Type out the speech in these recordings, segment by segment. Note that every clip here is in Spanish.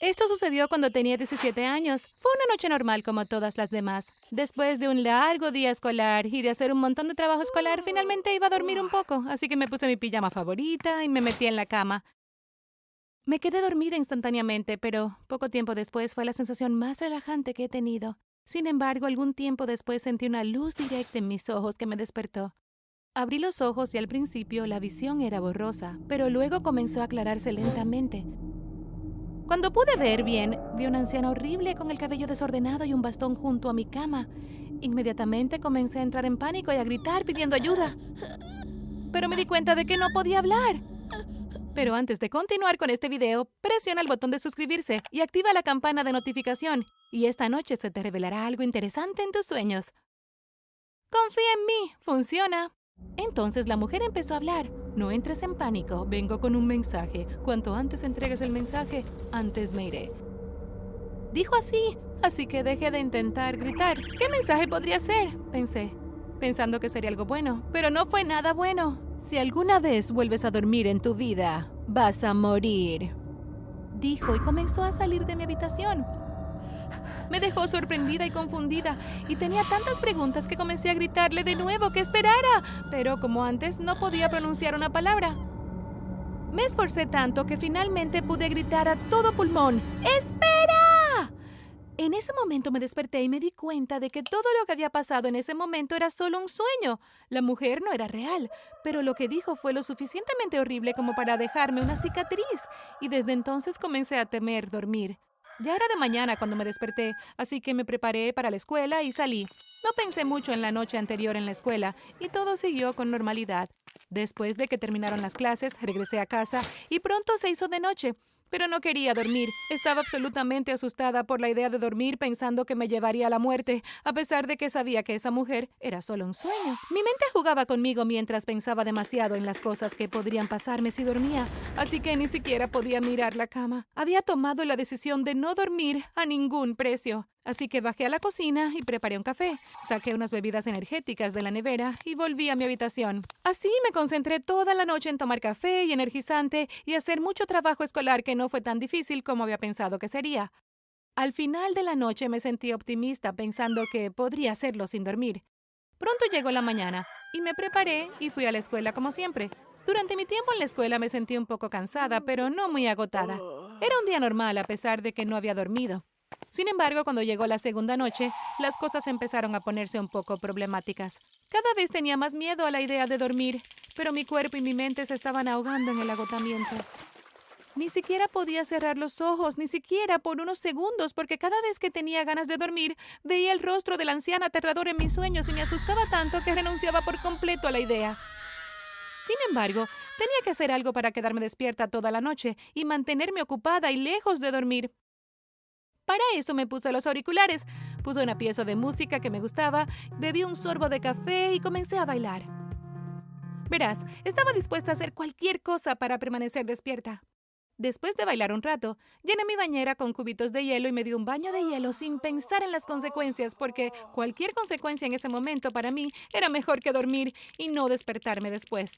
Esto sucedió cuando tenía 17 años. Fue una noche normal como todas las demás. Después de un largo día escolar y de hacer un montón de trabajo escolar, finalmente iba a dormir un poco, así que me puse mi pijama favorita y me metí en la cama. Me quedé dormida instantáneamente, pero poco tiempo después fue la sensación más relajante que he tenido. Sin embargo, algún tiempo después sentí una luz directa en mis ojos que me despertó. Abrí los ojos y al principio la visión era borrosa, pero luego comenzó a aclararse lentamente. Cuando pude ver bien, vi una anciana horrible con el cabello desordenado y un bastón junto a mi cama. Inmediatamente comencé a entrar en pánico y a gritar pidiendo ayuda. Pero me di cuenta de que no podía hablar. Pero antes de continuar con este video, presiona el botón de suscribirse y activa la campana de notificación. Y esta noche se te revelará algo interesante en tus sueños. Confía en mí, funciona. Entonces la mujer empezó a hablar. No entres en pánico, vengo con un mensaje. Cuanto antes entregues el mensaje, antes me iré. Dijo así, así que dejé de intentar gritar. ¿Qué mensaje podría ser? Pensé, pensando que sería algo bueno, pero no fue nada bueno. Si alguna vez vuelves a dormir en tu vida, vas a morir. Dijo y comenzó a salir de mi habitación. Me dejó sorprendida y confundida y tenía tantas preguntas que comencé a gritarle de nuevo que esperara, pero como antes no podía pronunciar una palabra. Me esforcé tanto que finalmente pude gritar a todo pulmón, ¡Espera! En ese momento me desperté y me di cuenta de que todo lo que había pasado en ese momento era solo un sueño. La mujer no era real, pero lo que dijo fue lo suficientemente horrible como para dejarme una cicatriz, y desde entonces comencé a temer dormir. Ya era de mañana cuando me desperté, así que me preparé para la escuela y salí. No pensé mucho en la noche anterior en la escuela y todo siguió con normalidad. Después de que terminaron las clases, regresé a casa y pronto se hizo de noche pero no quería dormir. Estaba absolutamente asustada por la idea de dormir pensando que me llevaría a la muerte, a pesar de que sabía que esa mujer era solo un sueño. Mi mente jugaba conmigo mientras pensaba demasiado en las cosas que podrían pasarme si dormía, así que ni siquiera podía mirar la cama. Había tomado la decisión de no dormir a ningún precio. Así que bajé a la cocina y preparé un café. Saqué unas bebidas energéticas de la nevera y volví a mi habitación. Así me concentré toda la noche en tomar café y energizante y hacer mucho trabajo escolar que no fue tan difícil como había pensado que sería. Al final de la noche me sentí optimista pensando que podría hacerlo sin dormir. Pronto llegó la mañana y me preparé y fui a la escuela como siempre. Durante mi tiempo en la escuela me sentí un poco cansada, pero no muy agotada. Era un día normal a pesar de que no había dormido. Sin embargo, cuando llegó la segunda noche, las cosas empezaron a ponerse un poco problemáticas. Cada vez tenía más miedo a la idea de dormir, pero mi cuerpo y mi mente se estaban ahogando en el agotamiento. Ni siquiera podía cerrar los ojos, ni siquiera por unos segundos, porque cada vez que tenía ganas de dormir, veía el rostro de la anciana aterrador en mis sueños y me asustaba tanto que renunciaba por completo a la idea. Sin embargo, tenía que hacer algo para quedarme despierta toda la noche y mantenerme ocupada y lejos de dormir. Para eso me puse los auriculares, puse una pieza de música que me gustaba, bebí un sorbo de café y comencé a bailar. Verás, estaba dispuesta a hacer cualquier cosa para permanecer despierta. Después de bailar un rato, llené mi bañera con cubitos de hielo y me di un baño de hielo sin pensar en las consecuencias, porque cualquier consecuencia en ese momento para mí era mejor que dormir y no despertarme después.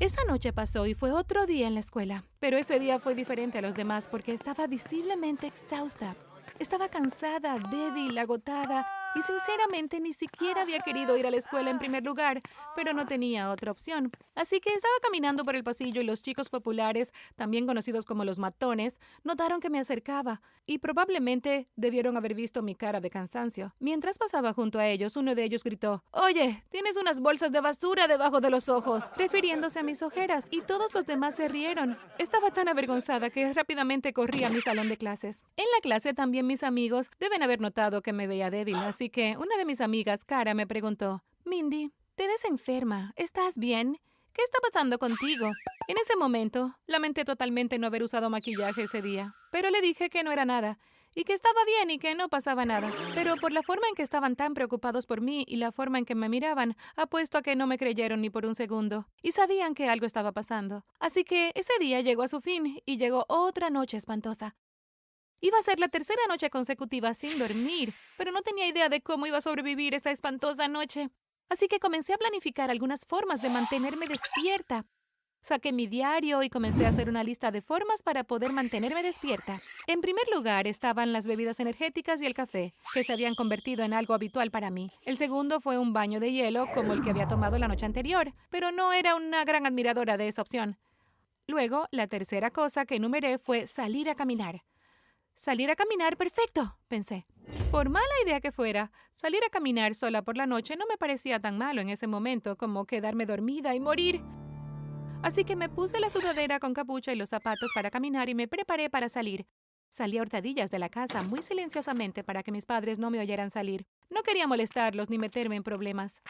Esa noche pasó y fue otro día en la escuela, pero ese día fue diferente a los demás porque estaba visiblemente exhausta. Estaba cansada, débil, agotada y sinceramente ni siquiera había querido ir a la escuela en primer lugar, pero no tenía otra opción. Así que estaba caminando por el pasillo y los chicos populares, también conocidos como los matones, notaron que me acercaba y probablemente debieron haber visto mi cara de cansancio. Mientras pasaba junto a ellos, uno de ellos gritó, Oye, tienes unas bolsas de basura debajo de los ojos, refiriéndose a mis ojeras, y todos los demás se rieron. Estaba tan avergonzada que rápidamente corrí a mi salón de clases. En la clase también mis amigos deben haber notado que me veía débil, así que una de mis amigas, Cara, me preguntó, Mindy, te ves enferma, ¿estás bien? ¿Qué está pasando contigo? En ese momento, lamenté totalmente no haber usado maquillaje ese día, pero le dije que no era nada y que estaba bien y que no pasaba nada. Pero por la forma en que estaban tan preocupados por mí y la forma en que me miraban, apuesto a que no me creyeron ni por un segundo y sabían que algo estaba pasando. Así que ese día llegó a su fin y llegó otra noche espantosa. Iba a ser la tercera noche consecutiva sin dormir, pero no tenía idea de cómo iba a sobrevivir esa espantosa noche. Así que comencé a planificar algunas formas de mantenerme despierta. Saqué mi diario y comencé a hacer una lista de formas para poder mantenerme despierta. En primer lugar estaban las bebidas energéticas y el café, que se habían convertido en algo habitual para mí. El segundo fue un baño de hielo como el que había tomado la noche anterior, pero no era una gran admiradora de esa opción. Luego, la tercera cosa que enumeré fue salir a caminar. Salir a caminar, perfecto, pensé. Por mala idea que fuera, salir a caminar sola por la noche no me parecía tan malo en ese momento como quedarme dormida y morir. Así que me puse la sudadera con capucha y los zapatos para caminar y me preparé para salir. Salí a hurtadillas de la casa muy silenciosamente para que mis padres no me oyeran salir. No quería molestarlos ni meterme en problemas.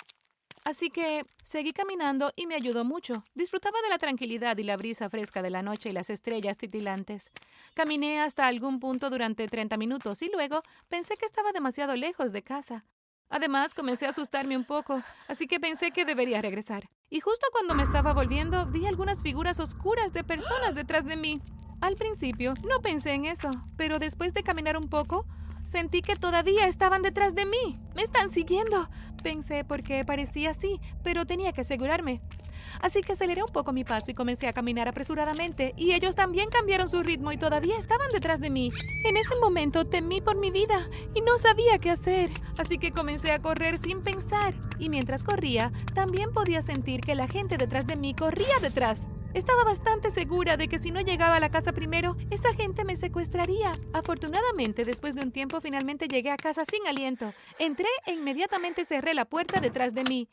Así que seguí caminando y me ayudó mucho. Disfrutaba de la tranquilidad y la brisa fresca de la noche y las estrellas titilantes. Caminé hasta algún punto durante 30 minutos y luego pensé que estaba demasiado lejos de casa. Además, comencé a asustarme un poco, así que pensé que debería regresar. Y justo cuando me estaba volviendo, vi algunas figuras oscuras de personas detrás de mí. Al principio no pensé en eso, pero después de caminar un poco, sentí que todavía estaban detrás de mí. Me están siguiendo. Pensé porque parecía así, pero tenía que asegurarme. Así que aceleré un poco mi paso y comencé a caminar apresuradamente, y ellos también cambiaron su ritmo y todavía estaban detrás de mí. En ese momento temí por mi vida y no sabía qué hacer, así que comencé a correr sin pensar. Y mientras corría, también podía sentir que la gente detrás de mí corría detrás. Estaba bastante segura de que si no llegaba a la casa primero, esa gente me secuestraría. Afortunadamente, después de un tiempo, finalmente llegué a casa sin aliento. Entré e inmediatamente cerré la puerta detrás de mí.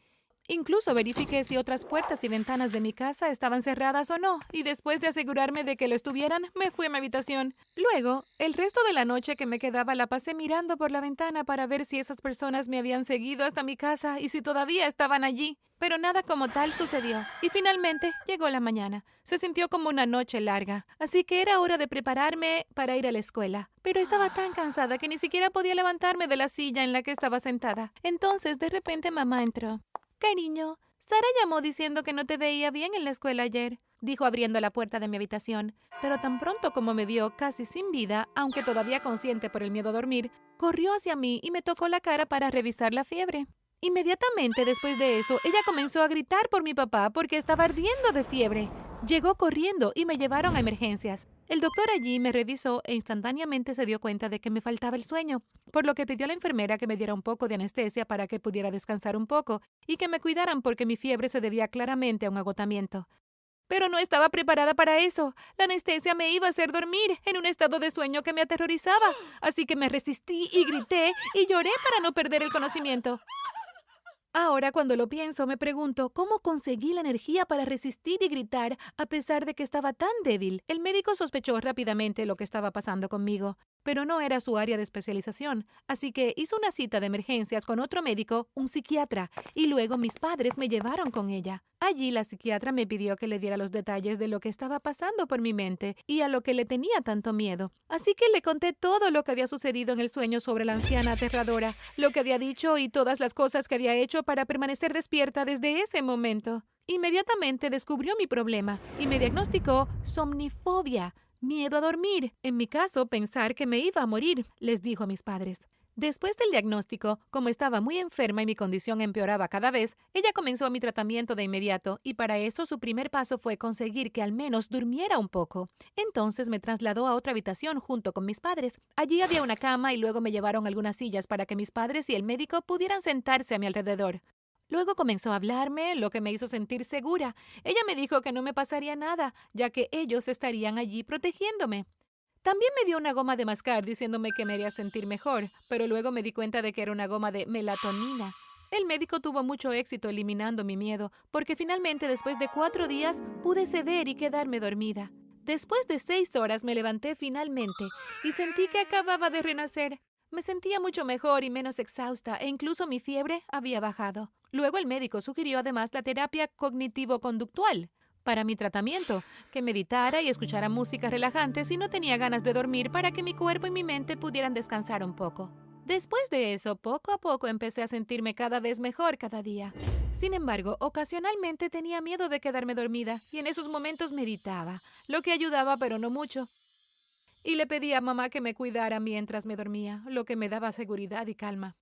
Incluso verifiqué si otras puertas y ventanas de mi casa estaban cerradas o no, y después de asegurarme de que lo estuvieran, me fui a mi habitación. Luego, el resto de la noche que me quedaba la pasé mirando por la ventana para ver si esas personas me habían seguido hasta mi casa y si todavía estaban allí. Pero nada como tal sucedió. Y finalmente llegó la mañana. Se sintió como una noche larga, así que era hora de prepararme para ir a la escuela. Pero estaba tan cansada que ni siquiera podía levantarme de la silla en la que estaba sentada. Entonces, de repente, mamá entró. Cariño, Sara llamó diciendo que no te veía bien en la escuela ayer, dijo abriendo la puerta de mi habitación. Pero tan pronto como me vio casi sin vida, aunque todavía consciente por el miedo a dormir, corrió hacia mí y me tocó la cara para revisar la fiebre. Inmediatamente después de eso, ella comenzó a gritar por mi papá porque estaba ardiendo de fiebre. Llegó corriendo y me llevaron a emergencias. El doctor allí me revisó e instantáneamente se dio cuenta de que me faltaba el sueño, por lo que pidió a la enfermera que me diera un poco de anestesia para que pudiera descansar un poco y que me cuidaran porque mi fiebre se debía claramente a un agotamiento. Pero no estaba preparada para eso. La anestesia me iba a hacer dormir en un estado de sueño que me aterrorizaba. Así que me resistí y grité y lloré para no perder el conocimiento. Ahora cuando lo pienso me pregunto cómo conseguí la energía para resistir y gritar a pesar de que estaba tan débil. El médico sospechó rápidamente lo que estaba pasando conmigo, pero no era su área de especialización, así que hizo una cita de emergencias con otro médico, un psiquiatra, y luego mis padres me llevaron con ella. Allí la psiquiatra me pidió que le diera los detalles de lo que estaba pasando por mi mente y a lo que le tenía tanto miedo. Así que le conté todo lo que había sucedido en el sueño sobre la anciana aterradora, lo que había dicho y todas las cosas que había hecho para permanecer despierta desde ese momento. Inmediatamente descubrió mi problema y me diagnosticó somnifobia, miedo a dormir. En mi caso, pensar que me iba a morir, les dijo a mis padres. Después del diagnóstico, como estaba muy enferma y mi condición empeoraba cada vez, ella comenzó mi tratamiento de inmediato y para eso su primer paso fue conseguir que al menos durmiera un poco. Entonces me trasladó a otra habitación junto con mis padres. Allí había una cama y luego me llevaron algunas sillas para que mis padres y el médico pudieran sentarse a mi alrededor. Luego comenzó a hablarme, lo que me hizo sentir segura. Ella me dijo que no me pasaría nada, ya que ellos estarían allí protegiéndome. También me dio una goma de mascar diciéndome que me haría sentir mejor, pero luego me di cuenta de que era una goma de melatonina. El médico tuvo mucho éxito eliminando mi miedo, porque finalmente después de cuatro días pude ceder y quedarme dormida. Después de seis horas me levanté finalmente y sentí que acababa de renacer. Me sentía mucho mejor y menos exhausta e incluso mi fiebre había bajado. Luego el médico sugirió además la terapia cognitivo-conductual, para mi tratamiento, que meditara y escuchara música relajante si no tenía ganas de dormir para que mi cuerpo y mi mente pudieran descansar un poco. Después de eso, poco a poco empecé a sentirme cada vez mejor cada día. Sin embargo, ocasionalmente tenía miedo de quedarme dormida y en esos momentos meditaba, lo que ayudaba pero no mucho. Y le pedí a mamá que me cuidara mientras me dormía, lo que me daba seguridad y calma.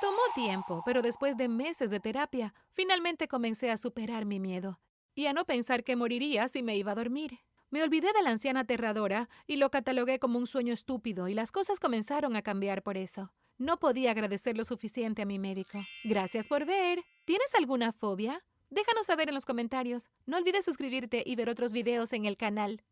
Tomó tiempo, pero después de meses de terapia, finalmente comencé a superar mi miedo y a no pensar que moriría si me iba a dormir. Me olvidé de la anciana aterradora y lo catalogué como un sueño estúpido y las cosas comenzaron a cambiar por eso. No podía agradecer lo suficiente a mi médico. Gracias por ver. ¿Tienes alguna fobia? Déjanos saber en los comentarios. No olvides suscribirte y ver otros videos en el canal.